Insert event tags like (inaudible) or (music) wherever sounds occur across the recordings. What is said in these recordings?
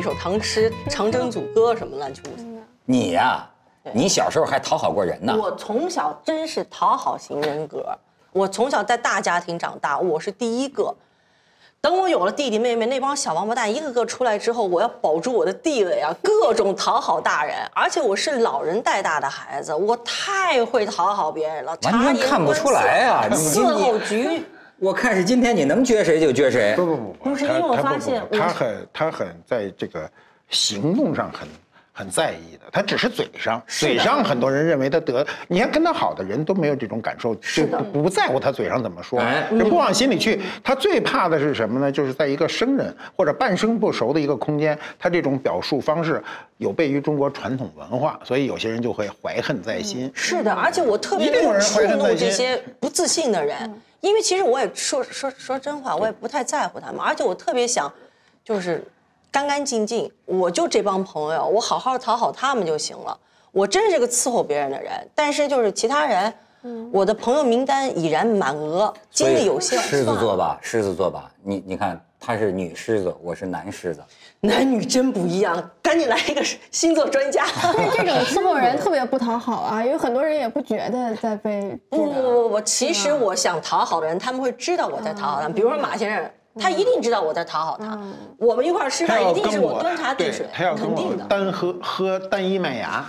溜，站那背手唐诗、长征组歌什么乱七八糟。你呀、你小时候还讨好过人呢。我从小真是讨好型人格，我从小在大家庭长大，我是第一个。等我有了弟弟妹妹，那帮小王八蛋一个个出来之后，我要保住我的地位啊，各种讨好大人，而且我是老人带大的孩子，我太会讨好别人了，完全察言看不出来啊观色你伺候局。我看是今天你能撅谁就撅谁。不不不不是因为我他发现不不不他很他很在这个行动上很很在意的，他只是嘴上，嘴上很多人认为他得，你看跟他好的人都没有这种感受，就不不在乎他嘴上怎么说不往心里去。他最怕的是什么呢？就是在一个生人或者半生不熟的一个空间，他这种表述方式有悖于中国传统文化，所以有些人就会怀恨在心。是的，而且我特别一定有人触怒怀恨在心这些不自信的人，因为其实我也说说说真话，我也不太在乎他们，而且我特别想，就是干干净净，我就这帮朋友，我好好讨好他们就行了。我真是个伺候别人的人，但是就是其他人，嗯我的朋友名单已然满额，精力有限。狮子，座吧，狮子座吧。你你看，他是女狮子，我是男狮子。男女真不一样，赶紧来一个星座专家。(laughs) 但是这种伺候人特别不讨好啊，因为很多人也不觉得在被不不。不不，其实我想讨好的人，他们会知道我在讨好他们。比如说马先生，他一定知道我在讨好他。我们一块儿吃饭，一定是我端茶递水，他要跟我肯定的。单喝喝单一麦芽，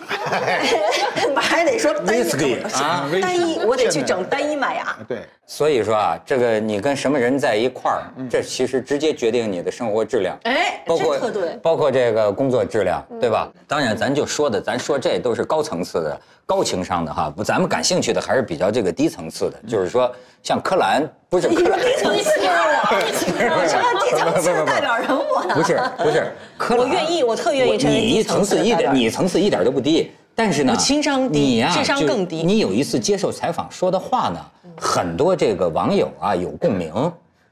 (laughs) 还得说单一啊单一，我得去整单一麦芽。对。所以说啊，这个你跟什么人在一块儿，这其实直接决定你的生活质量。哎，包括这特对。包括这个工作质量，对吧？当然，咱就说的，咱说这都是高层次的、高情商的哈。不，咱们感兴趣的还是比较这个低层次的，就是说像柯蓝，不是柯蓝，低层次的 (laughs) 我，我成了低层次的代表人物呢。不是不是柯蓝，我愿意我特愿意成为你层层次一点，你层次一点都不低。但是呢，我情商低你呀、智商更低你有一次接受采访说的话呢，很多这个网友啊有共鸣，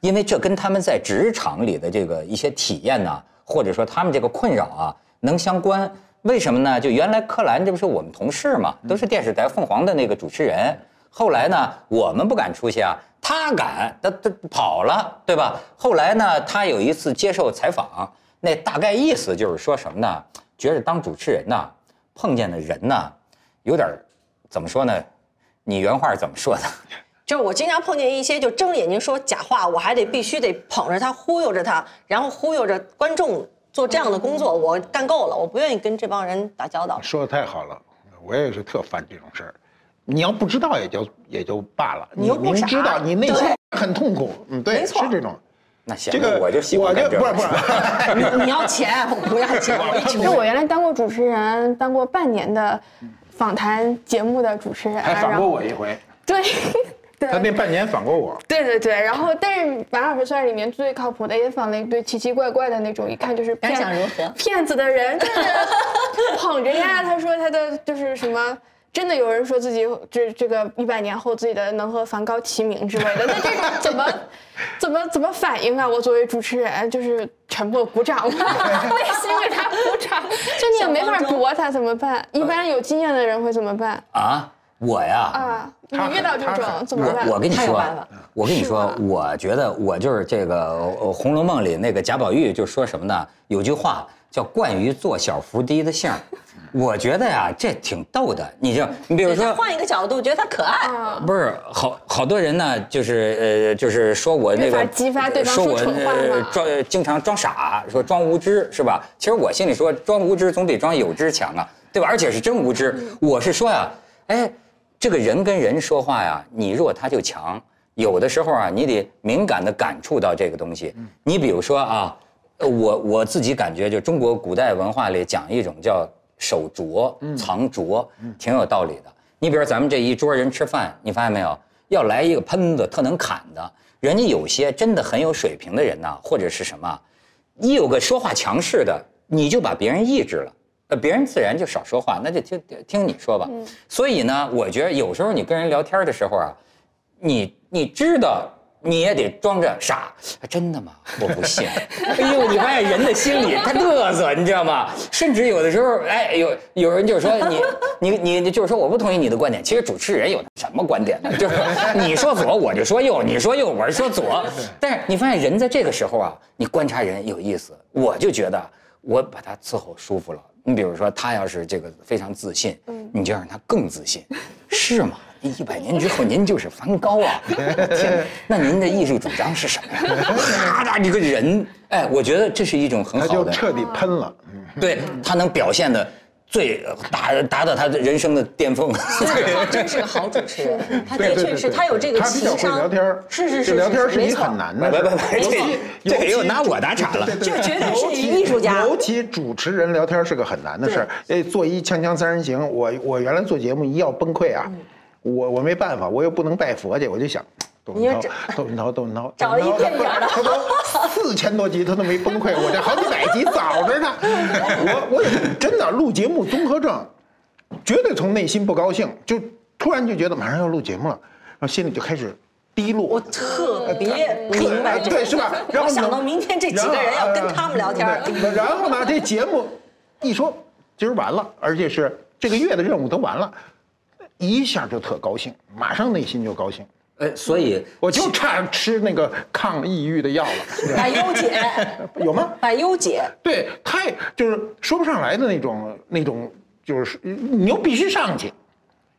因为这跟他们在职场里的这个一些体验呢，或者说他们这个困扰啊能相关。为什么呢？就原来柯蓝这不是我们同事嘛，都是电视台凤凰的那个主持人。后来呢，我们不敢出去啊，他敢，他他跑了，对吧？后来呢，他有一次接受采访，那大概意思就是说什么呢？觉得当主持人呢，碰见的人呢，有点怎么说呢？你原话是怎么说的？(laughs) 就是我经常碰见一些就睁着眼睛说假话，我还得必须得捧着他忽悠着他，然后忽悠着观众做这样的工作，我干够了，我不愿意跟这帮人打交道。说的太好了，我也是特烦这种事儿。你要不知道也就也就罢了，你又不知道你内心对很痛苦，嗯，对，是这种。那行，这个我就喜欢我就干这个不是不是，你 (laughs) 你要钱，我不要钱，(laughs) 就我原来当过主持人，当过半年的访谈节目的主持人，还访过我一回，对。他那半年访过我。对对对，然后但是马老师算是里面最靠谱的，也访了一堆奇奇怪怪的那种，一看就是感骗想如何骗子的人，就是 (laughs) 捧着呀。他说他的就是什么。真的有人说自己这这个一百年后自己的能和梵高齐名之类的，那这种怎么 (laughs) 怎么怎么反应啊？我作为主持人就是沉默鼓掌，(laughs) 内心给他鼓掌，就你也没法驳他，怎么办？一般有经验的人会怎么办啊，我呀，啊？你遇到这种怎么办？我我跟你说我跟你说，我觉得我就是这个呃《红楼梦》里那个贾宝玉就说什么呢？有句话叫“惯于做小伏低的性儿”，我觉得呀，这挺逗的。你就你比如说，换一个角度，觉得他可爱。啊，不是好好多人呢，就是呃，就是说我那个激发对方说我装经常装傻，说装无知是吧？其实我心里说装无知总比装有知强啊。对吧？而且是真无知。我是说呀，哎，这个人跟人说话呀，你弱他就强。有的时候啊，你得敏感地感触到这个东西。你比如说啊，呃我我自己感觉，就中国古代文化里讲一种叫守拙、藏拙，挺有道理的。你比如咱们这一桌人吃饭，你发现没有？要来一个喷子，特能砍的，人家有些真的很有水平的人呐，或者是什么，一有个说话强势的，你就把别人抑制了。呃，别人自然就少说话，那就听听你说吧。所以呢，我觉得有时候你跟人聊天的时候啊，你你知道，你也得装着傻。真的吗？我不信。(laughs) 哎呦，你发现人的心理他嘚瑟，你知道吗？甚至有的时候，哎，有有人就是说你 (laughs) 你你你就是说我不同意你的观点。其实主持人有什么观点呢？就是你说左我就说右，你说右我说左。但是你发现人在这个时候啊，你观察人有意思，我就觉得我把他伺候舒服了。你比如说他要是这个非常自信，你就让他更自信，是吗？一百年之后您就是梵高啊！(laughs) 天，那您的艺术主张是什么呀？啪嗒，这个人，哎，我觉得这是一种很好的，就彻底喷了。嗯对他能表现的最达达到他的人生的巅峰。他真是个好主持人，他的确是他有这个他比较会情商，聊天儿是是是，聊天儿是没错一很难的不。不不，这这个又拿我打岔了。这绝对是艺术家。尤其主持人聊天是个很难的事儿。哎，做一锵锵三人行，我我原来做节目一要崩溃啊，嗯我我没办法，我又不能拜佛去，我就想。窦文涛窦文涛，窦文涛，找一窦文涛片面儿的他都四千多集，他都没崩溃，我这好几百集早着呢。我我也真的录节目综合症，绝对从内心不高兴，就突然就觉得马上要录节目了，然后心里就开始低落。我特别明白这个，对，是吧？然后想到明天这几个人要跟他们聊天然后呢，这节目一说今儿完了，而且是这个月的任务都完了，一下就特高兴，马上内心就高兴，呃，所以我就差吃那个抗抑郁的药了。(laughs) 百忧解，(laughs) 有吗？百忧解，对，太就是说不上来的那种那种，就是你又必须上去，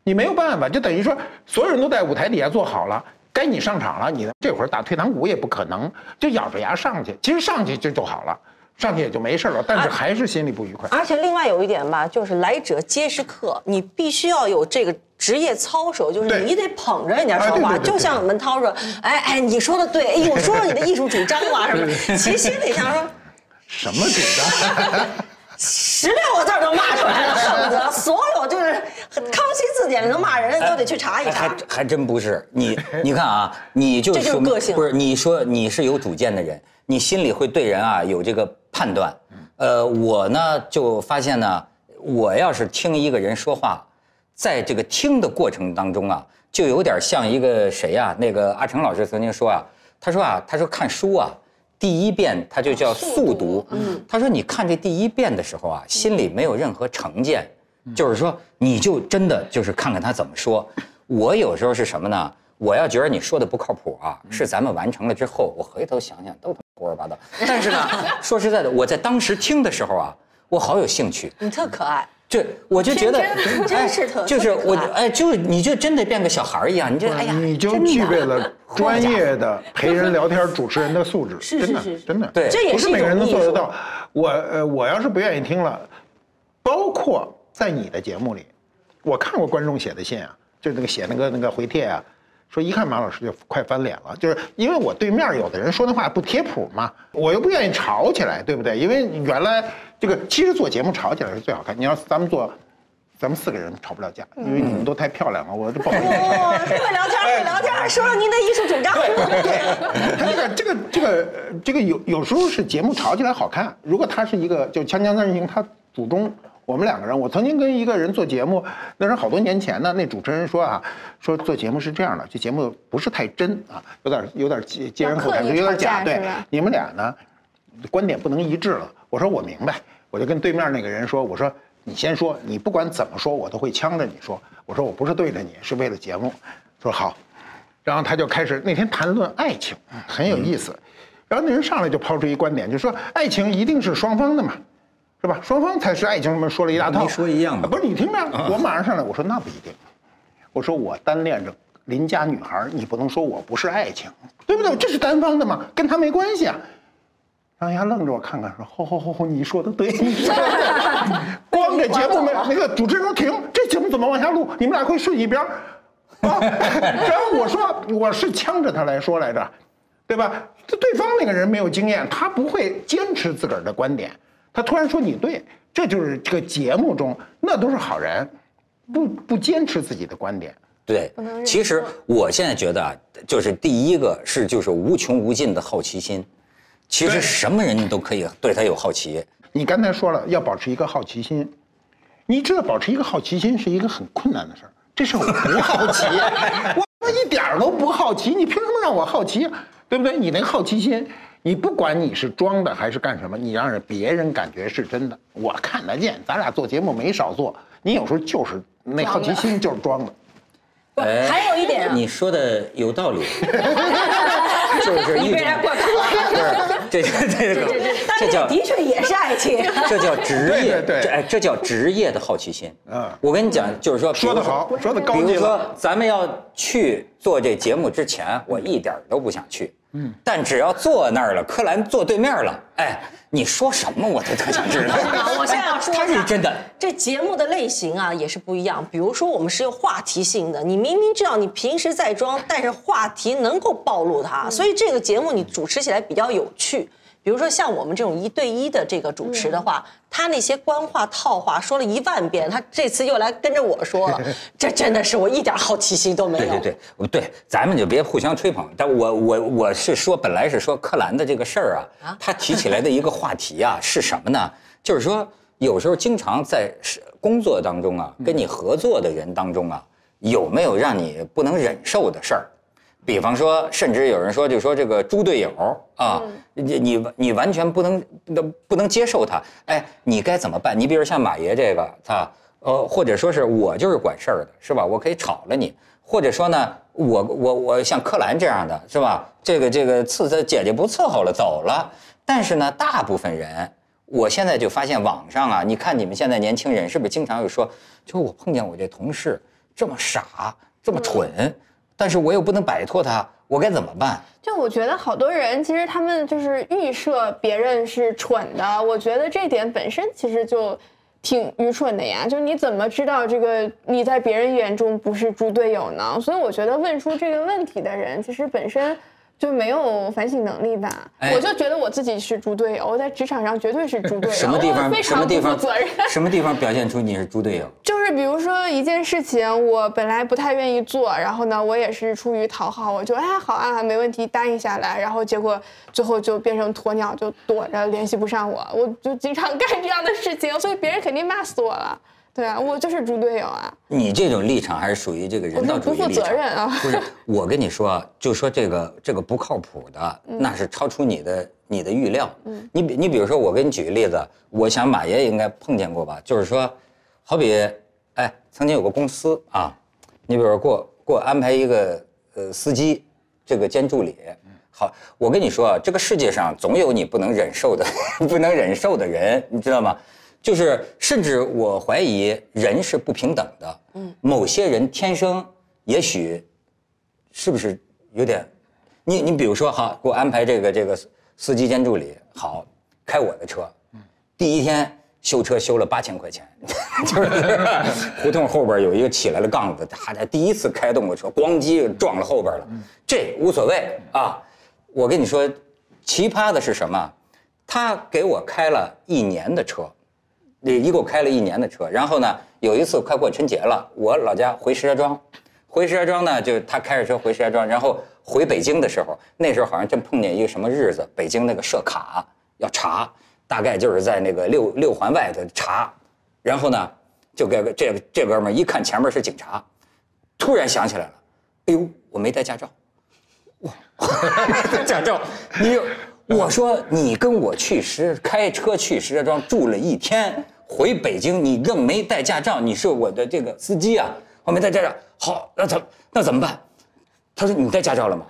你没有办法，就等于说所有人都在舞台底下坐好了，该你上场了，你这会儿打退堂鼓也不可能，就咬着牙上去。其实上去就就好了，上去也就没事了，但是还是心里不愉快。而且另外有一点吧，就是来者皆是客，你必须要有这个职业操守，就是你得捧着人家说话。就像文涛说，哎哎，你说的对，哎呦，说说你的艺术主张啊什么，其实心里想说。(laughs) 什么主张？(laughs) 十六个字都骂出来了，恨不得 (laughs) 所有就是康熙字典里能骂人的都得去查一查还查。还真不是你，你看啊，你就这就是个性不是你说你是有主见的人，你心里会对人啊有这个判断。呃，我呢就发现呢，我要是听一个人说话，在这个听的过程当中啊，就有点像一个谁呀、那个阿成老师曾经说啊，他说啊，他说看书啊。第一遍他就叫速读，嗯，他说你看这第一遍的时候啊，心里没有任何成见，就是说你就真的就是看看他怎么说。我有时候是什么呢？我要觉得你说的不靠谱啊，是咱们完成了之后，我回头想想都他妈胡说八道。(laughs) 但是呢，说实在的，我在当时听的时候啊，我好有兴趣。你特可爱，这我就觉得，真真是特哎就是我哎，就是你就真的变个小孩儿一样，你就哎呀，你就具备了 (laughs) 专业的陪人聊天主持人的素质，(laughs) 是真的是是真的。对这也不是每个人。都做得到。我呃，我要是不愿意听了，包括在你的节目里，我看过观众写的信啊，就那个写那个那个回帖啊，说一看马老师就快翻脸了，就是因为我对面有的人说的话不贴谱嘛，我又不愿意吵起来，对不对？因为原来这个其实做节目吵起来是最好看。你要是咱们做。咱们四个人吵不了架，因为你们都太漂亮了，我就不好意思。(laughs) 哇，会聊天，会聊天，说说您的艺术主张。对他这个这个这个呃这个有有时候是节目吵起来好看，如果他是一个就《锵锵三人行》，他祖宗我们两个人，我曾经跟一个人做节目，那是好多年前呢，那主持人说啊，说做节目是这样的，这节目不是太真啊，有点有点接接人口谈，要刻意有点假，对，你们俩呢观点不能一致了。我说我明白，我就跟对面那个人说，我说你先说，你不管怎么说，我都会呛着你说。我说我不是对着你，是为了节目。说好，然后他就开始那天谈论爱情，很有意思。然后那人上来就抛出一观点，就说爱情一定是双方的嘛，是吧？双方才是爱情，什么说了一大套。没说一样的啊不是你听着，我马上上来，我说那不一定。我说我单恋着邻家女孩，你不能说我不是爱情，对不对？这是单方的嘛，跟他没关系啊。然后人家愣着我看看，说：“吼吼吼吼，你说的对，你说的对。(laughs) ”光给节目没那个主持人说停，这节目怎么往下录？你们俩会顺一边儿啊！(laughs) 然后我说我是呛着他来说来着，对吧？这对方那个人没有经验，他不会坚持自个儿的观点，他突然说你对，这就是这个节目中那都是好人，不不坚持自己的观点。对，其实我现在觉得啊，就是第一个是就是无穷无尽的好奇心，其实什么人都可以对他有好奇。你刚才说了要保持一个好奇心，你知道保持一个好奇心是一个很困难的事儿。这事我不好奇，(laughs) 我我一点儿都不好奇，你凭什么让我好奇？对不对？你那个好奇心，你不管你是装的还是干什么，你让人别人感觉是真的，我看得见。咱俩做节目没少做，你有时候就是那好奇心就是装的。不还有一点啊，你说的有道理，(laughs) 就是一种你被人过坎了。(laughs) 不是这这这这叫的确也是爱情。(laughs) 这叫职业，对对对这哎这叫职业的好奇心。嗯我跟你讲，就是说，说得比如好说的高级比如说，咱们要去做这节目之前，我一点都不想去。嗯，但只要坐那儿了，柯蓝坐对面了，哎，你说什么我都特想知道。(laughs) 我现在要说他是真的。这节目的类型啊也是不一样。比如说，我们是有话题性的，你明明知道你平时在装，但是话题能够暴露它，所以这个节目你主持起来比较有趣。比如说像我们这种一对一的这个主持的话，他那些官话套话说了一万遍，他这次又来跟着我说了，(laughs) 这真的是我一点好奇心都没有。对对对，对，咱们就别互相吹捧。但我我我是说，本来是说柯蓝的这个事儿啊，他提起来的一个话题啊是什么呢？(laughs) 就是说，有时候经常在是工作当中啊，跟你合作的人当中啊，有没有让你不能忍受的事儿？比方说，甚至有人说，就说这个猪队友啊，你你你完全不能不能接受他，哎，你该怎么办？你比如像马爷这个，他呃，或者说是我就是管事儿的，是吧？我可以炒了你，或者说呢，我我我像柯蓝这样的，是吧？这个这个伺候姐姐不伺候了，走了。但是呢，大部分人，我现在就发现网上啊，你看你们现在年轻人是不是经常有说，就是我碰见我这同事这么傻，这么蠢。但是我又不能摆脱他，我该怎么办？就我觉得好多人其实他们就是预设别人是蠢的，我觉得这点本身其实就挺愚蠢的呀。就是你怎么知道这个你在别人眼中不是猪队友呢？所以我觉得问出这个问题的人，其实本身。就没有反省能力吧？哎我就觉得我自己是猪队友，我在职场上绝对是猪队友，什么地方？什么地方责任。？什么地方表现出你是猪队友？(laughs) 就是比如说一件事情，我本来不太愿意做，然后呢，我也是出于讨好，我就哎好啊，没问题，答应下来，然后结果最后就变成鸵鸟，就躲着联系不上我，我就经常 (laughs) 干这样的事情，所以别人肯定骂死我了。对啊，我就是猪队友啊，你这种立场还是属于这个人道主义立场。不负责任啊不是，我跟你说啊，就说这个这个不靠谱的，那是超出你的你的预料。嗯你比你比如说，我给你举个例子，我想马爷应该碰见过吧？就是说，好比，哎，曾经有个公司啊，你比如说给我给我安排一个呃司机，这个兼助理。好，我跟你说啊，这个世界上总有你不能忍受的 (laughs) 不能忍受的人，你知道吗？就是，甚至我怀疑人是不平等的。嗯，某些人天生也许是不是有点？你你比如说哈，给我安排这个这个司机兼助理，好，开我的车，第一天修车修了八千块钱，(laughs) 就是胡同后边有一个起来了杠子，他他第一次开动过车，咣叽撞了后边了，这无所谓啊。我跟你说，奇葩的是什么？他给我开了一年的车。这一共开了一年的车，然后呢，有一次快过春节了，我老家回石家庄，回石家庄呢，就他开着车回石家庄，然后回北京的时候，那时候好像正碰见一个什么日子，北京那个设卡要查，大概就是在那个六六环外头查，然后呢，就给这这哥们儿一看前面是警察，突然想起来了，哎呦，我没带驾照，哇，(laughs) (laughs) 驾照，你有。我说你跟我去石开车去石家庄住了一天，回北京你更没带驾照，你是我的这个司机啊，我没带驾照。好，那怎那怎么办？他说你带驾照了吗？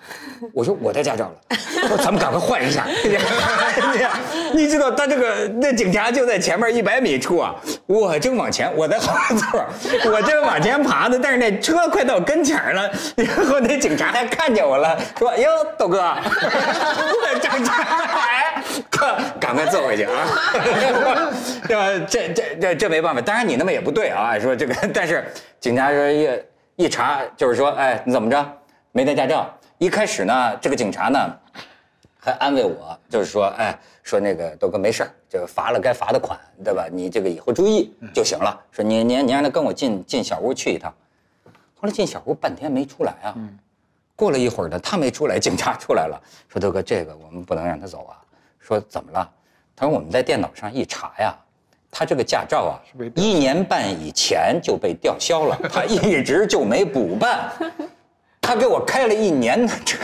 我说我带驾照了。他说咱们赶快换一下。(laughs) 你知道他这个那警察就在前面一百米处啊，我正往前，我在后座，我正往前爬呢，但是那车快到跟前了，然后那警察还看见我了，说：“哟，豆哥，这这哎，快赶快坐回去啊！(laughs) 对吧？这这这这没办法，当然你那么也不对啊，说这个，但是警察说一一查就是说，哎，你怎么着没带驾照？一开始呢，这个警察呢还安慰我，就是说，哎，说那个豆哥没事儿，这个罚了该罚的款，对吧？你这个以后注意就行了。说你你你让他跟我进进小屋去一趟。后来进小屋半天没出来啊。过了一会儿呢，他没出来，警察出来了，说豆哥，这个我们不能让他走啊。说怎么了？他说我们在电脑上一查呀，他这个驾照啊一年半以前就被吊销了，他一直就没补办。他给我开了一年的车，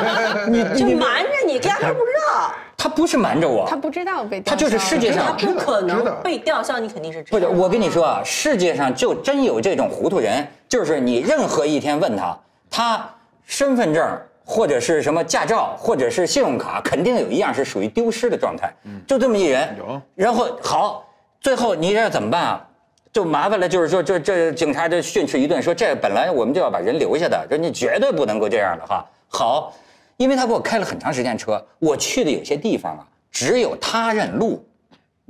(laughs) 你就你瞒着你，压根儿不知道。他不是瞒着我，他不知道被他就是世界他上不可能被吊销，你肯定是知不是，道。我跟你说啊，世界上就真有这种糊涂人，就是你任何一天问他，他身份证或者是什么驾照或者是信用卡，肯定有一样是属于丢失的状态，就这么一人。有然后好，最后你这怎么办啊？就麻烦了，就是说这这警察这训斥一顿，说这本来我们就要把人留下的，说你绝对不能够这样的哈。好，因为他给我开了很长时间车，我去的有些地方啊，只有他认路。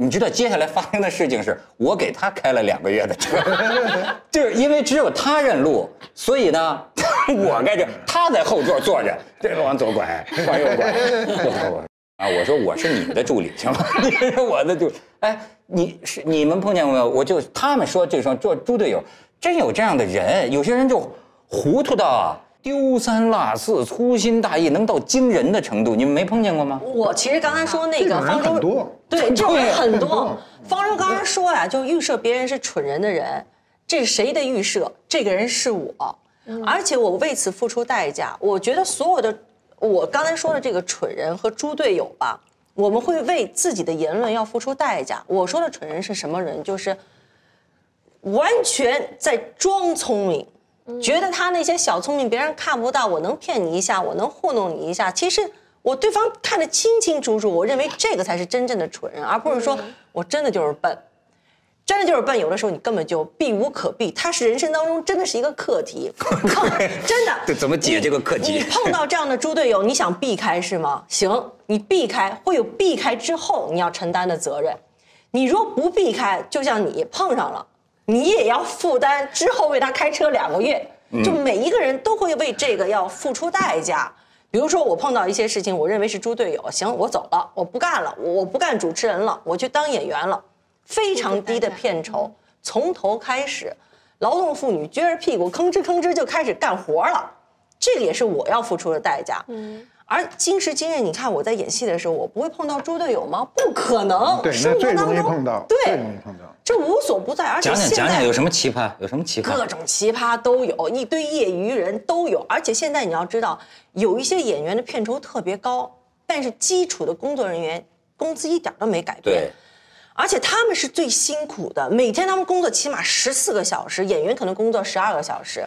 你知道接下来发生的事情是我给他开了两个月的车，(laughs) 就是因为只有他认路，所以呢，(laughs) 我该这他在后座坐着，这个往左拐，往右拐，我我啊，我说我是你的助理行吗？(laughs) 你是我的助理，哎，你是你们碰见过没有？我就他们说这双做猪队友，真有这样的人，有些人就糊涂到啊丢三落四、粗心大意，能到惊人的程度，你们没碰见过吗？我其实刚才说那个方舟多对，这种人很多多。方舟刚才说呀，就预设别人是蠢人的人，这是谁的预设？这个人是我，而且我为此付出代价。我觉得所有的我刚才说的这个蠢人和猪队友吧，我们会为自己的言论要付出代价。我说的蠢人是什么人？就是完全在装聪明。觉得他那些小聪明别人看不到，我能骗你一下，我能糊弄你一下。其实我对方看得清清楚楚，我认为这个才是真正的蠢人，而不是说我真的就是笨，真的就是笨。有的时候你根本就避无可避，它是人生当中真的是一个课题，(laughs) (laughs) 真的。(laughs) 这怎么解这个课题你碰到这样的猪队友，你想避开是吗？行，你避开会有避开之后你要承担的责任。你若不避开，就像你碰上了，你也要负担之后为他开车两个月。就每一个人都会为这个要付出代价。比如说我碰到一些事情，我认为是猪队友，行，我走了，我不干了，我我不干主持人了，我去当演员了，非常低的片酬，从头开始，劳动妇女撅着屁股吭哧吭哧就开始干活了，这个也是我要付出的代价。嗯。而今时今日，你看我在演戏的时候，我不会碰到猪队友吗？不可能，对，生那最活当中容易碰到，对，最容易碰到。这无所不在，而且讲讲现在讲讲有什么奇葩？有什么奇葩？各种奇葩都有，一堆业余人都有，而且现在你要知道，有一些演员的片酬特别高，但是基础的工作人员工资一点都没改变对。而且他们是最辛苦的，每天他们工作起码十四个小时，演员可能工作十二个小时，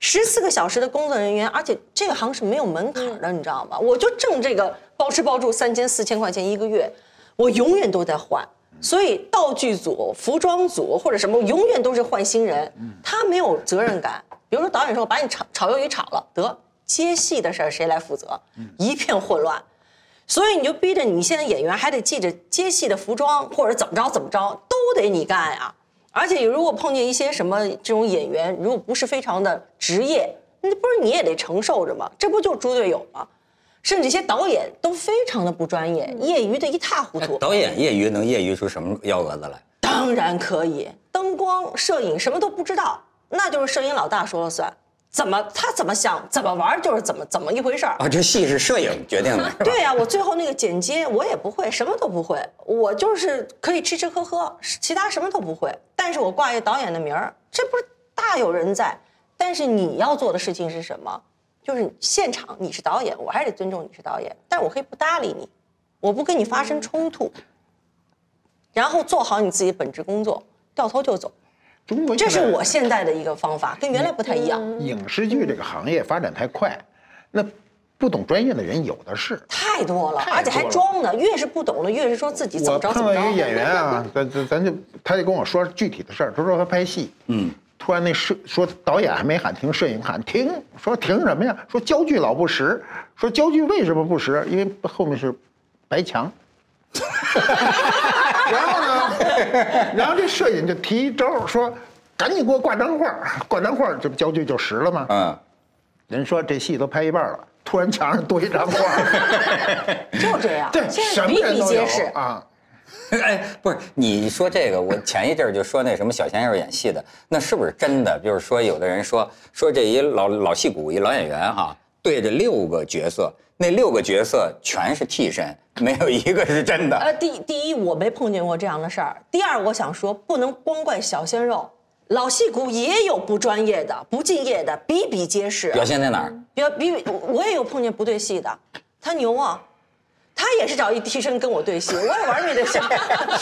十四个小时的工作人员，而且这个行是没有门槛的，你知道吗？我就挣这个包吃包住三千四千块钱一个月，我永远都在换。所以道具组、服装组或者什么，永远都是换新人，他没有责任感。比如说导演说我把你炒炒鱿鱼炒了，得接戏的事儿谁来负责？一片混乱。所以你就逼着你现在演员还得记着接戏的服装，或者怎么着怎么着，都得你干呀。而且如果碰见一些什么这种演员，如果不是非常的职业，那不是你也得承受着吗？这不就是猪队友吗？甚至一些导演都非常的不专业，业余的一塌糊涂。哎导演业余能业余出什么幺蛾子来？当然可以，灯光、摄影什么都不知道，那就是摄影老大说了算。怎么他怎么想怎么玩就是怎么怎么一回事儿。啊，这戏是摄影决定的，对呀、我最后那个剪接我也不会，什么都不会，我就是可以吃吃喝喝，其他什么都不会。但是我挂一导演的名儿，这不是大有人在。但是你要做的事情是什么？就是现场你是导演，我还是得尊重你是导演，但我可以不搭理你，我不跟你发生冲突，然后做好你自己本职工作，掉头就走。中国这是我现在的一个方法，跟原来不太一样。影视剧这个行业发展太快，那不懂专业的人有的是。太多了，太多了而且还装呢。越是不懂的，越是说自己怎么着怎么着。碰到一个演员啊，(laughs) 咱咱咱就他就跟我说具体的事儿，他说他拍戏，嗯，突然那摄说导演还没喊停，摄影喊停，说停什么呀？说焦距老不实，说焦距为什么不实？因为后面是白墙，(laughs) (laughs) 然后呢，然后这摄影就提一招说，赶紧给我挂张画，挂张画，这不焦距就实了吗？嗯，人说这戏都拍一半了，突然墙上多一张画，(laughs) 就这样，对，什么人都有。啊。(laughs) 哎，不是，你说这个，我前一阵儿就说那什么小鲜肉演戏的，那是不是真的？就是说，有的人说说这一老老戏骨一老演员哈，对着六个角色，那六个角色全是替身，没有一个是真的。呃，第第一，我没碰见过这样的事儿。第二，我想说，不能光怪小鲜肉，老戏骨也有不专业的、不敬业的，比比皆是。表现在哪儿？比比比，我也有碰见不对戏的，他牛啊，他也是找一替身跟我对戏，我也玩命的想，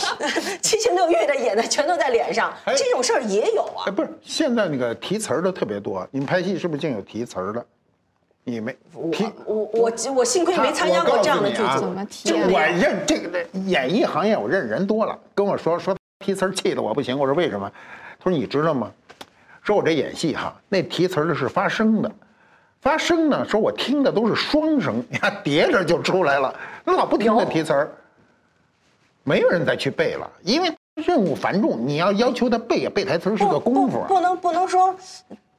(laughs) 七情六欲的演的全都在脸上，哎这种事儿也有啊哎，。不是，现在那个提词儿的特别多，你们拍戏是不是净有提词儿的？你没我？我我我幸亏没参加过这样的剧组。怎么提就啊我认这个演艺行业，我认识人多了，跟我说说提词儿气得我不行。我说为什么？他说你知道吗？说我这演戏哈，那提词儿的是发声的，发声呢，说我听的都是双声，你看叠着就出来了，那老不停的提词儿，没有人再去背了，因为任务繁重，你要要求他背背台词是个功夫啊。不能不能说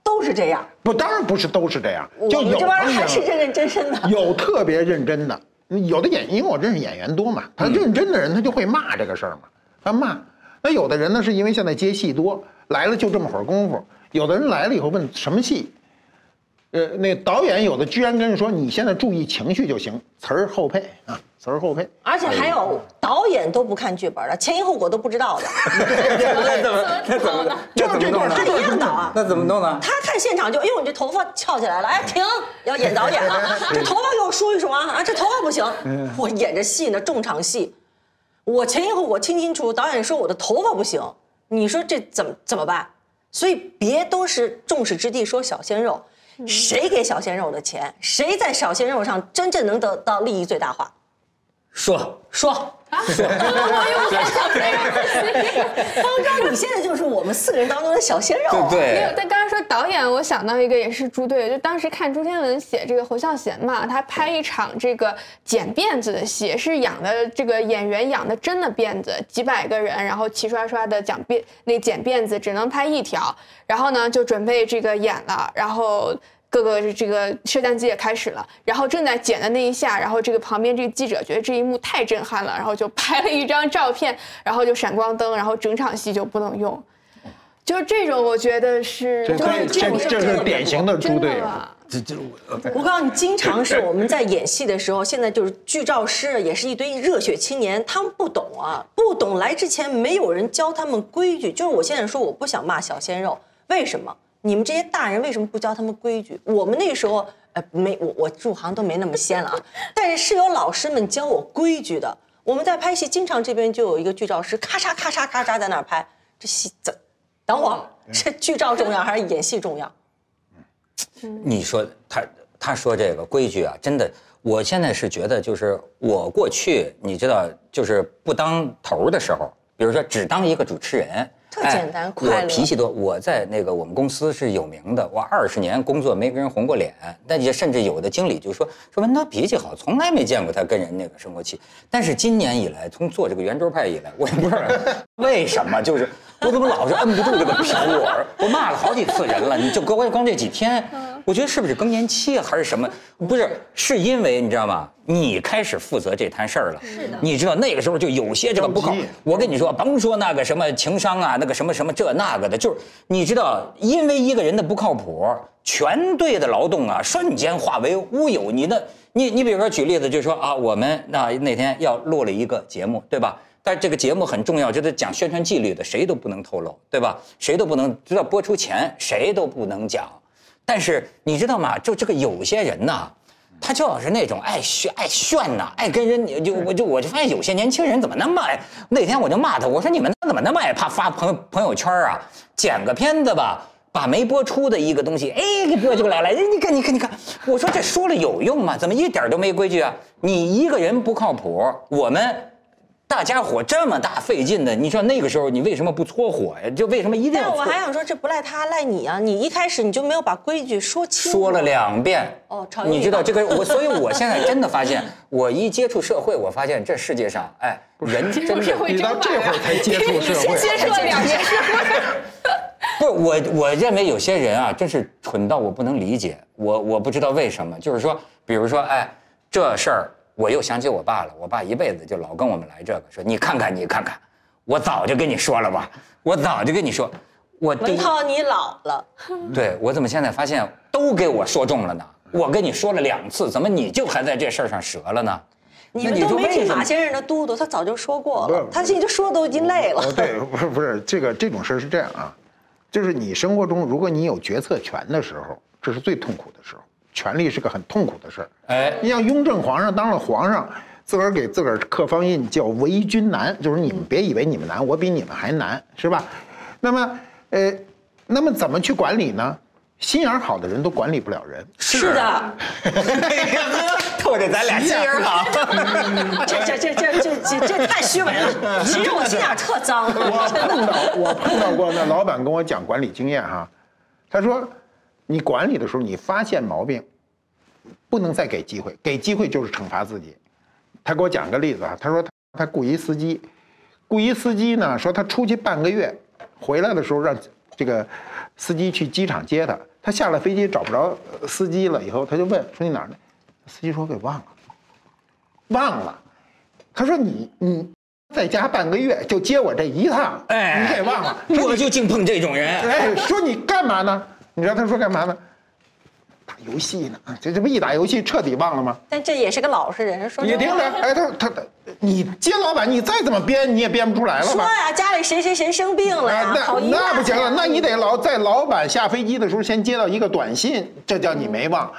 都是这样，不，当然不是都是这样，就有这帮人还是认认真真的。有特别认真的，有的演，因为我认识演员多嘛，他认真的人他就会骂这个事儿嘛，他骂。那有的人呢，是因为现在接戏多，来了就这么会儿功夫；有的人来了以后问什么戏，呃，那导演有的居然跟人说，你现在注意情绪就行，词儿后配啊，词儿后配。而且还有导演都不看剧本的，前因后果都不知道的。(laughs) 那怎么 (laughs) 那怎么就是这段他一样的啊。那怎么弄呢？他看现场就，哎呦，你这头发翘起来了，哎，停，要演导演了，(laughs) 这头发给我梳一梳啊，啊，这头发不行，我演着戏呢，重场戏，我前因后果清清楚，导演说我的头发不行，你说这怎么怎么办？所以别都是众矢之的说小鲜肉，谁给小鲜肉的钱，谁在小鲜肉上真正能得到利益最大化？说说。方舟，你现在就是我们四个人当中的小鲜肉、啊。对没有，，但刚才说导演，我想到一个也是朱队，就当时看朱天文写这个侯孝贤嘛，他拍一场这个剪辫子的戏，是养的这个演员养的真的辫子，几百个人，然后齐刷刷的讲辫那剪辫子，只能拍一条，然后呢就准备这个演了，然后。各个这个摄像机也开始了，然后正在剪的那一下，然后这个旁边这个记者觉得这一幕太震撼了，然后就拍了一张照片，然后就闪光灯，然后整场戏就不能用。就是这种，我觉得是这对这这种是典型的猪真队友。的吧？这我我告诉你，经常是我们在演戏的时候，现在就是剧照师也是一堆热血青年，他们不懂啊，不懂。来之前没有人教他们规矩，就是我现在说我不想骂小鲜肉，为什么？你们这些大人为什么不教他们规矩？我们那个时候，呃，没我我入行都没那么仙了啊，但是是有老师们教我规矩的。我们在拍戏，经常这边就有一个剧照师，咔嚓咔嚓咔嚓在那儿拍，这戏怎？等会儿是剧照重要还是演戏重要？你说他他说这个规矩啊，真的，我现在是觉得，就是我过去你知道，就是不当头儿的时候，比如说只当一个主持人，特简单哎快乐我脾气多，我在那个我们公司是有名的，我二十年工作没跟人红过脸，但也甚至有的经理就说说文涛脾气好，从来没见过他跟人那个生过气。但是今年以来，从做这个圆桌派以来，我也不知道 (laughs) 为什么，就是我怎么老是摁不住这个火儿，我骂了好几次人了，你就光光这几天。我觉得是不是更年期啊，还是什么？不是，是因为你知道吗？你开始负责这摊事儿了。是的。你知道那个时候就有些这个不靠着急，我跟你说，甭说那个什么情商啊，那个什么什么这那个的，就是你知道，因为一个人的不靠谱，全队的劳动啊，瞬间化为乌有。你那，你你比如说举例子，就是说啊，我们那那天要录了一个节目，对吧？但这个节目很重要，就是讲宣传纪律的，谁都不能透露，对吧？谁都不能知道播出前谁都不能讲。但是你知道吗？就这个有些人呐，他就是那种爱炫爱炫呐，爱跟人就我就我就发现有些年轻人怎么那么爱。那天我就骂他，我说你们怎么那么爱怕发朋友朋友圈啊？剪个片子吧。把没播出的一个东西，哎，给播出来了。(laughs) 哎，你看，你看，你看，我说这说了有用吗？怎么一点都没规矩啊？你一个人不靠谱，我们大家伙这么大费劲的，你说那个时候你为什么不搓火呀？就为什么一定要但我？还想说，这不赖他，赖你啊！你一开始你就没有把规矩说清。说了两遍。哦你知道这个我，所以我现在真的发现，我一接触社会，我发现这世界上，哎，人真的社会你到这会儿才接触社会，接触了两年社会，不是 (laughs) 我，我认为有些人啊，真是蠢到我不能理解。我我不知道为什么，就是说，比如说，哎，这事儿我又想起我爸了。我爸一辈子就老跟我们来这个，说你看看，你看看，我早就跟你说了吧，我早就跟你说，我文涛，你老了，对我怎么现在发现都给我说中了呢？我跟你说了两次，怎么你就还在这事儿上折了呢？你都没听马先生的嘟嘟，他早就说过了，他现在就说都已经累了。哦，对，不是不是，这个这种事儿是这样啊，就是你生活中如果你有决策权的时候，这是最痛苦的时候，权力是个很痛苦的事儿。哎你像雍正皇上当了皇上，自个儿给自个儿刻方印叫为君难，就是你们别以为你们难，我比你们还难，是吧？那么，呃，那么怎么去管理呢？心眼儿好的人都管理不了人。是的，(laughs) 透着咱俩心眼儿好。这这这这这这这太虚伪了。其实我心眼儿特脏，我真的。碰到我碰到过那老板跟我讲管理经验哈，他说，你管理的时候你发现毛病，不能再给机会，给机会就是惩罚自己。他给我讲个例子啊，他说他他雇一司机，雇一司机呢说他出去半个月，回来的时候让这个司机去机场接他，他下了飞机找不着呃司机了，以后他就问说你哪儿呢？司机说给忘了，忘了。他说你你在家半个月就接我这一趟，哎你给忘了。我就净碰这种人。哎，说你干嘛呢？你知道他说干嘛呢？打游戏呢。这这不一打游戏彻底忘了吗？但这也是个老实人，说你听着，哎，他他他，你接老板，你再怎么编，你也编不出来了说吧？呀，家里谁谁谁生病了那那不行了，那你得老在老板下飞机的时候先接到一个短信，这叫你没忘。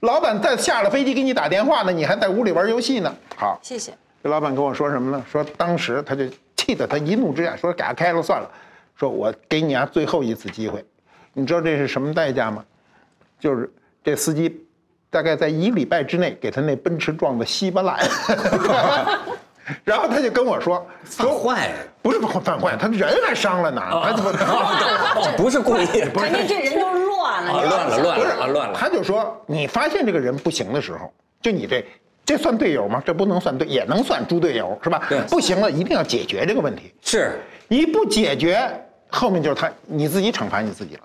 老板在下了飞机给你打电话呢，你还在屋里玩游戏呢。好，谢谢。这老板跟我说什么呢？说当时他就气得他一怒之下说给他开了算了，说我给你啊最后一次机会，你知道这是什么代价吗？就是这司机大概在一礼拜之内给他那奔驰撞得稀巴烂 (laughs) (laughs) 然后他就跟我说说坏不是犯坏，他人还伤了呢，他怎么？(laughs) 哦，不是故意，肯定这人都乱了，啊你乱了乱不是了啊乱了。他就说你发现这个人不行的时候，就你这。这算队友吗？这不能算队，也能算猪队友，是吧？对不行了，一定要解决这个问题。是，一不解决，后面就是他你自己惩罚你自己了。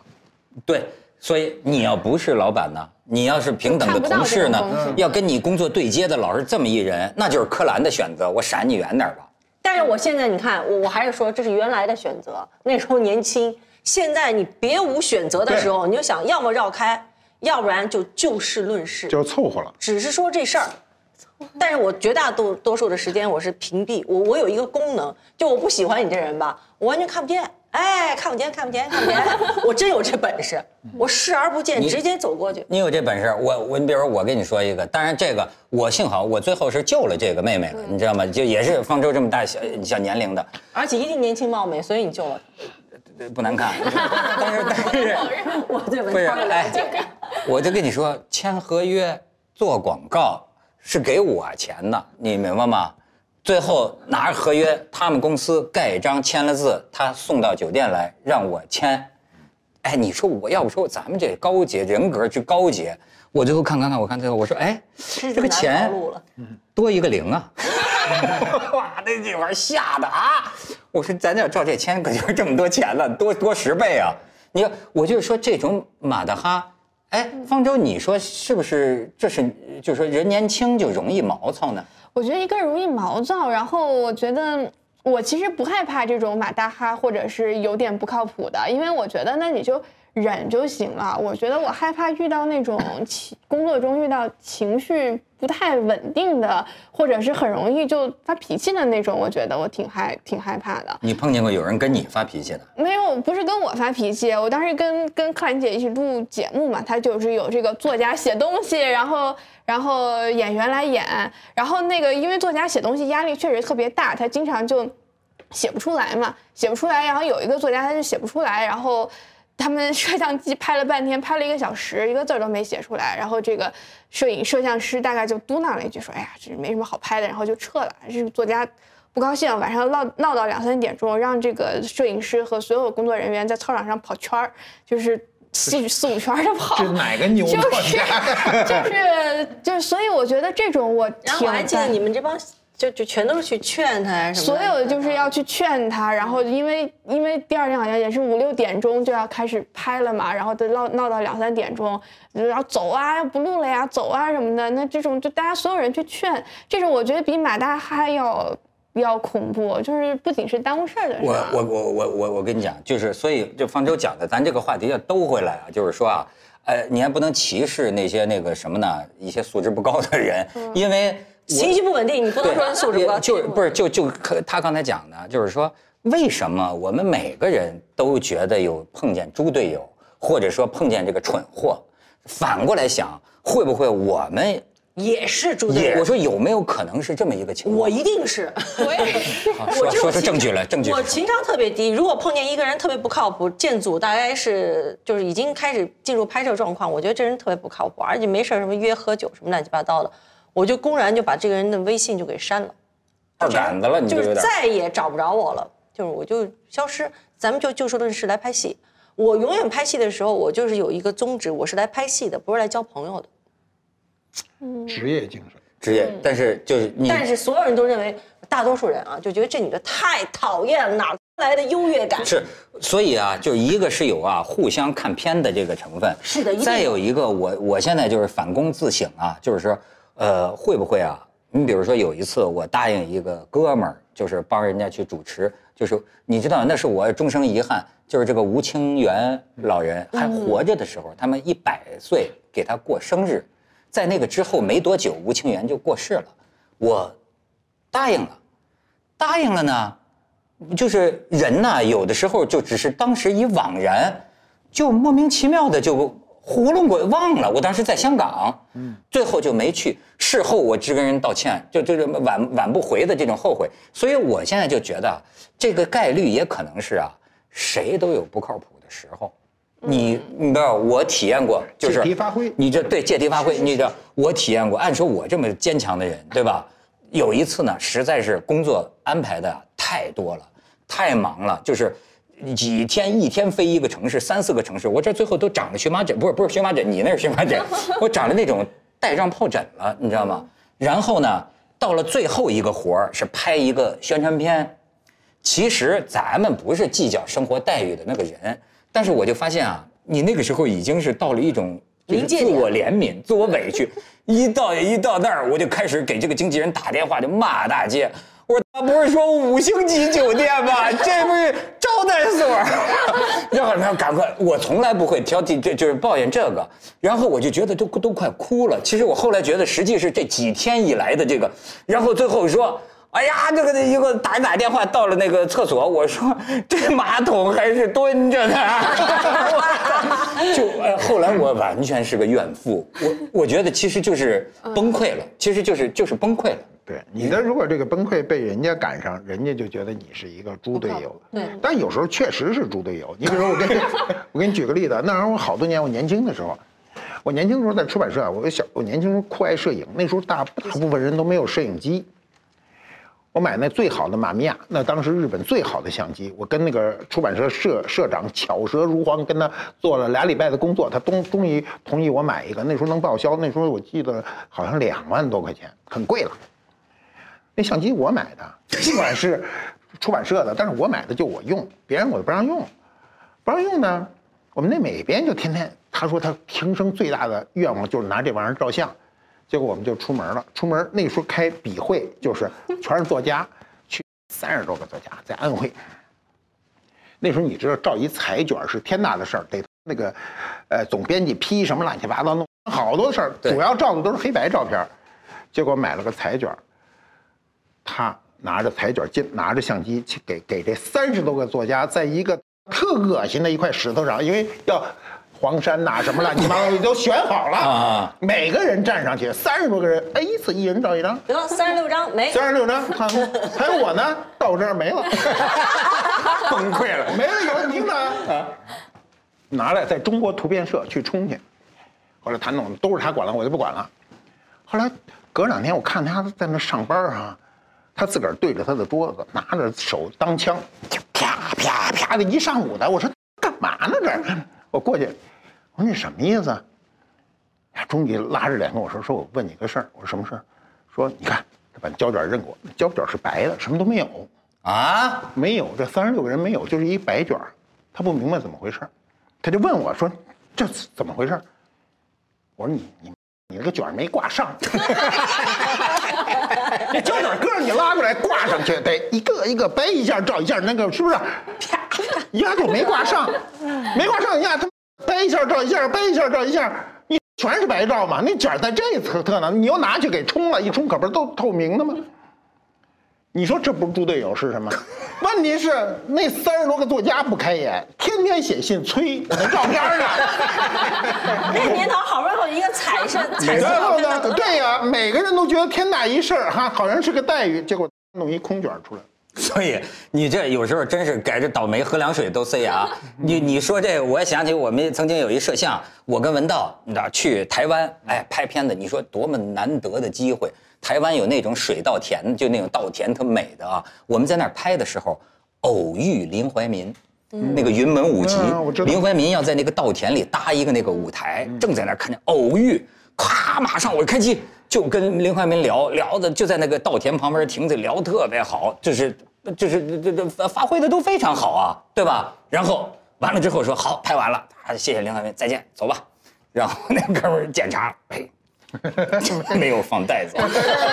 对，所以你要不是老板呢，你要是平等的同事呢要跟你工作对接的老是这么一人，那就是柯蓝的选择，我闪你远点吧。但是我现在你看，我我还是说这是原来的选择，那时候年轻。现在你别无选择的时候，你就想要么绕开，要不然就就事论事，就凑合了。只是说这事儿。但是我绝大多多数的时间我是屏蔽，我我有一个功能，就我不喜欢你这人吧，我完全看不见，哎，看不见，看不见，看不见，(laughs) 我真有这本事，我视而不见，你直接走过去。你有这本事，我我你比如说我跟你说一个，当然这个我幸好我最后是救了这个妹妹了，你知道吗？就也是方舟这么大小小年龄的，而且一定年轻貌美，所以你救了她不难看，(laughs) 但是但是。我对文不是哎。，我就跟你说，签合约做广告是给我钱的，你明白吗？最后拿着合约，他们公司盖一张，签了字，他送到酒店来让我签。哎，你说我要不说咱们这高洁人格之高洁，我最后看看看，我看最后我说，哎，这个钱多一个零啊！(laughs) 哇，那这玩意吓得啊！我说咱要照这签，可就是这么多钱了，多多十倍啊！你看，我就是说这种马大哈，哎，方舟，你说是不是？这是就是说人年轻就容易毛糙呢？我觉得一个容易毛躁，然后我觉得我其实不害怕这种马大哈或者是有点不靠谱的，因为我觉得那你就忍就行了。我觉得我害怕遇到那种情工作中遇到情绪不太稳定的，或者是很容易就发脾气的那种，我觉得我挺害挺害怕的。你碰见过有人跟你发脾气的？没有，不是跟我发脾气，我当时跟跟克兰姐一起录节目嘛，她就是有这个作家写东西，然后然后演员来演，然后那个因为作家写东西压力确实特别大，他经常就写不出来嘛，写不出来，然后有一个作家他就写不出来，然后。他们摄像机拍了半天，拍了一个小时，一个字儿都没写出来。然后这个摄影摄像师大概就嘟囔了一句说：“哎呀，这没什么好拍的。”然后就撤了。这个作家不高兴，晚上闹闹到两三点钟，让这个摄影师和所有工作人员在操场上跑圈儿，就是四四五圈的跑。这哪个牛就是？就是就是，所以我觉得这种我然后我还记得你们这帮就就全都是去劝他呀什么所。有的就是要去劝他，然后因为因为第二天好像也是五六点钟就要开始拍了嘛，然后得闹闹到两三点钟，然后走啊，不录了呀，走啊什么的。那这种就大家所有人去劝，这种我觉得比马大哈要要恐怖，就是不仅是耽误事儿的事我儿。我我我我我跟你讲，就是所以就方舟讲的，咱这个话题要兜回来啊，就是说啊，呃，你还不能歧视那些那个什么呢，一些素质不高的人，因为我情绪不稳定，你不能说素质不高。就不是就就可他刚才讲的，就是说为什么我们每个人都觉得有碰见猪队友，或者说碰见这个蠢货，反过来想，会不会我们也是猪队？友我。说有没有可能是这么一个情况？我一定是，我也是，(laughs) 好说说出证据来，证据我情商特别低，如果碰见一个人特别不靠谱，建组大概是就是已经开始进入拍摄状况，我觉得这人特别不靠谱，而且没事儿什么约喝酒什么乱七八糟的，我就公然就把这个人的微信就给删了，二杆子了，你就就是有点。再也找不着我了，就是我就消失。咱们就就事论事来拍戏，我永远拍戏的时候，我就是有一个宗旨，我是来拍戏的，不是来交朋友的。职业精神。职业，但是就是你，但是所有人都认为，大多数人啊，就觉得这女的太讨厌了，哪来的优越感？是，所以啊，就一个是有啊互相看片的这个成分，是的再有一个，我我现在就是反躬自省啊，就是说，呃，会不会啊？你比如说有一次我答应一个哥们儿，就是帮人家去主持，就是你知道那是我终生遗憾，就是这个吴清源老人还活着的时候，他们一百岁给他过生日，在那个之后没多久，吴清源就过世了，我答应了，答应了呢。就是人呐，有的时候就只是当时一惘然，就莫名其妙的就糊弄过忘了。我当时在香港，嗯，最后就没去。事后我只跟人道歉，就就是挽挽不回的这种后悔。所以我现在就觉得，这个概率也可能是啊，谁都有不靠谱的时候。你你知道，我体验过，就是借题发挥你这对借题发挥，你知道，我体验过。按说我这么坚强的人，(laughs) 对吧？有一次呢，实在是工作安排的太多了，太忙了，就是几天一天飞一个城市，三四个城市，我这最后都长了荨麻疹，不是不是荨麻疹，你那是荨麻疹，(laughs) 我长了那种带状疱疹了，你知道吗？然后呢，到了最后一个活儿是拍一个宣传片，其实咱们不是计较生活待遇的那个人，但是我就发现啊，你那个时候已经是到了一种就是自临界点我怜悯、自我委屈，一到一到那儿，我就开始给这个经纪人打电话，就骂大街。我说他不是说五星级酒店吗？这不是招待所。(laughs) 然后他赶快，我从来不会挑剔，这就是抱怨这个。然后我就觉得都都快哭了。其实我后来觉得，实际是这几天以来的这个，然后最后说。哎呀，这个一个打打电话到了那个厕所，我说 (laughs) 这马桶还是蹲着的，(laughs) 就呃，后来我完全是个怨妇，我我觉得其实就是崩溃了，其实就是就是崩溃了。对你的，如果这个崩溃被人家赶上，人家就觉得你是一个猪队友。对但有时候确实是猪队友。你比如说，(laughs) 我给你，我给你举个例子，那时候我好多年，我年轻的时候，我年轻的时候在出版社，我小，我年轻时候酷爱摄影，那时候大大部分人都没有摄影机。我买那最好的玛米亚，那当时日本最好的相机，我跟那个出版社社社长巧舌如簧，跟他做了俩礼拜的工作，他终终于同意我买一个。那时候能报销，那时候我记得好像两万多块钱，很贵了。那相机我买的，尽管是出版社的，但是我买的就我用，别人我就不让用，不让用呢。我们那美编就天天他说他平生最大的愿望就是拿这玩意儿照相，结果我们就出门了。出门那时候开笔会，就是全是作家，去三十多个作家在安徽。那时候你知道照一彩卷是天大的事儿，得那个呃总编辑批什么乱七八糟弄好多事儿，主要照的都是黑白照片儿。结果买了个彩卷，他拿着彩卷进，拿着相机去给给这三十多个作家，在一个特恶心的一块石头上，因为要黄山呐、什么乱七八糟都选好了啊每个人站上去，三十多个人，哎，一次一人照一张，得三十六张没，三十六张，(laughs) 看看还有我呢，到我这儿没了，(laughs) 崩溃了。没了有您呢啊，拿来在中国图片社去冲去，后来谭总都是他管了，我就不管了。后来隔两天我看他在那上班啊，他自个儿对着他的桌子，拿着手当枪，就啪啪啪的一上午的。我说干嘛呢这？我过去，我说你什么意思啊？呀，终于拉着脸跟我说：“说我问你个事儿。”我说什么事儿？说你看，他把胶卷扔给我，胶卷是白的，什么都没有，啊，没有。这三十六个人没有，就是一白卷儿他不明白怎么回事儿他就问我说：“这怎么回事儿我说：“你你你那个卷儿没挂上，(laughs) 这胶卷搁上你拉过来挂上去，得一个一个掰一下照一下，那个是不是？啪，一下就没挂上，没挂上，一下他掰一下照一下，掰一下照一下，你全是白照嘛？那卷在这侧侧呢，你又拿去给冲了，一冲可不是都透明的吗？你说这不是猪队友是什么？问题是那三十多个作家不开眼，天天写信催我的照片呢。那年头好不容易一个彩色彩色，的对呀、每个人都觉得天大一事儿哈，好像是个待遇，结果弄一空卷出来。(laughs) 所以你这有时候真是改着倒霉喝凉水都塞牙。(laughs) 你你说这个，我也想起我们曾经有一摄像，我跟文道，你知道去台湾，哎，拍片子，你说多么难得的机会。台湾有那种水稻田，就那种稻田特美的啊。我们在那儿拍的时候，偶遇林怀民。那个云门舞集林怀民要在那个稻田里搭一个那个舞台，正在那儿看见偶遇，咵，马上我就开机就跟林怀民聊聊的，就在那个稻田旁边亭子聊特别好，就是就是这这发发挥的都非常好啊，对吧？然后完了之后说好，拍完了，啊，谢谢林怀民，再见，走吧。然后那哥们儿检查，哎，(laughs) 没有放袋子，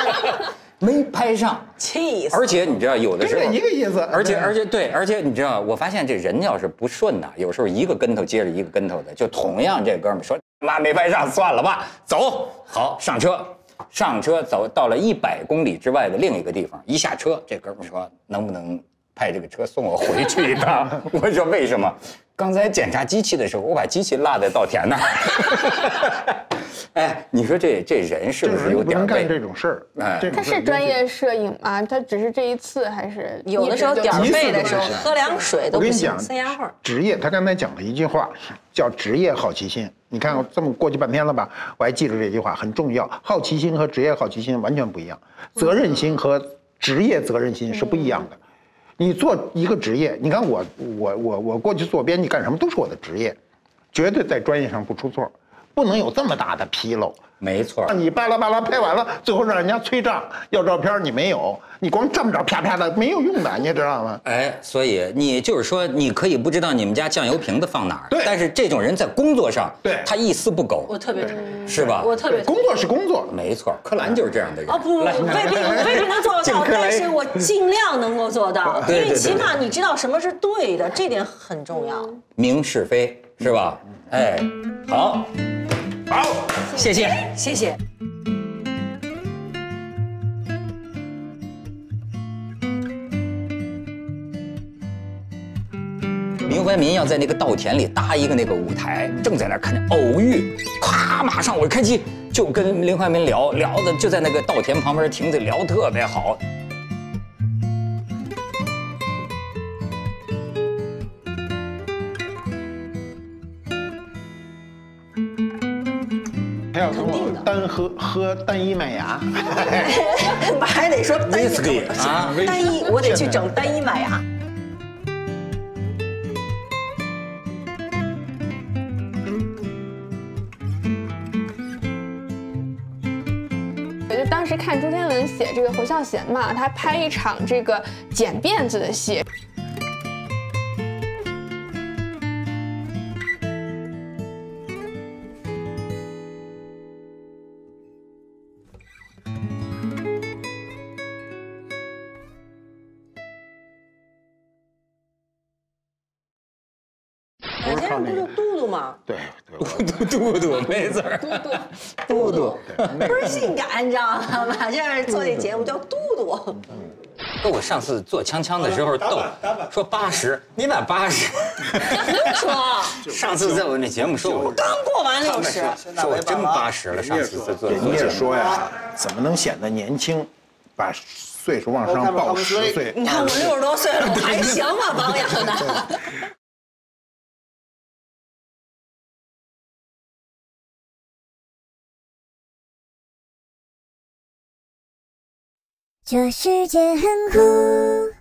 (laughs) 没拍上。气死！而且你知道，有的时候一个意思而且而且对，而且你知道，我发现这人要是不顺呐，有时候一个跟头接着一个跟头的，就同样这哥们说妈没拍上，算了吧，走，好上车，上车走到了一百公里之外的另一个地方，一下车，这哥们儿说能不能派这个车送我回去一趟？(laughs) 我说为什么？刚才检查机器的时候，我把机器落在稻田那儿。(laughs) 哎，你说这这人是不是是有点儿背？这种事儿。哎他是专业摄影吗？他只是这一次还是有的时候点儿背的时候喝凉水都不行，我跟你讲塞牙缝。职业，他刚才讲了一句话，叫职业好奇心。你看我这么过去半天了吧，我还记住这句话，很重要。好奇心和职业好奇心完全不一样，责任心和职业责任心是不一样的。你做一个职业，你看我我我我过去做编辑干什么都是我的职业，绝对在专业上不出错，不能有这么大的纰漏。没错。你巴拉巴拉拍完了，最后让人家催账要照片，你没有，你光这么着啪啪的没有用的，你知道吗？哎，所以你就是说，你可以不知道你们家酱油瓶子放哪儿，对但是这种人在工作上，对他一丝不苟，我特别，是吧？我特别工作是工作，没错，柯蓝就是这样的人。哦不未必未必能做得到，但是我尽量能够做到，因为起码你知道什么是对的，这点很重要。明是非，是吧？哎，好，好，谢谢。谢谢。林怀民要在那个稻田里搭一个那个舞台，正在那儿看见偶遇，咵，马上我就开机就跟林怀民聊聊的，就在那个稻田旁边亭子聊特别好。他要跟我单喝喝单一麦芽，(laughs) 我还得说单一啊单一，我得去整单一麦芽。我就当时看朱天文写这个侯孝贤嘛，他拍一场这个剪辫子的戏，嘟嘟，没字儿。嘟嘟，嘟嘟倍儿性感，你知道吗？(laughs) 现在做这节目叫嘟嘟。跟我上次做锵锵的时候逗，说八十，你咋八十？说上次在我那节目说我刚过完六十，说我真八十了，上次在做人家说呀，怎么能显得年轻，把岁数往上报十岁？你看我六十多岁了，我还 (laughs) 行吗？保养的。(laughs) 这世界很酷。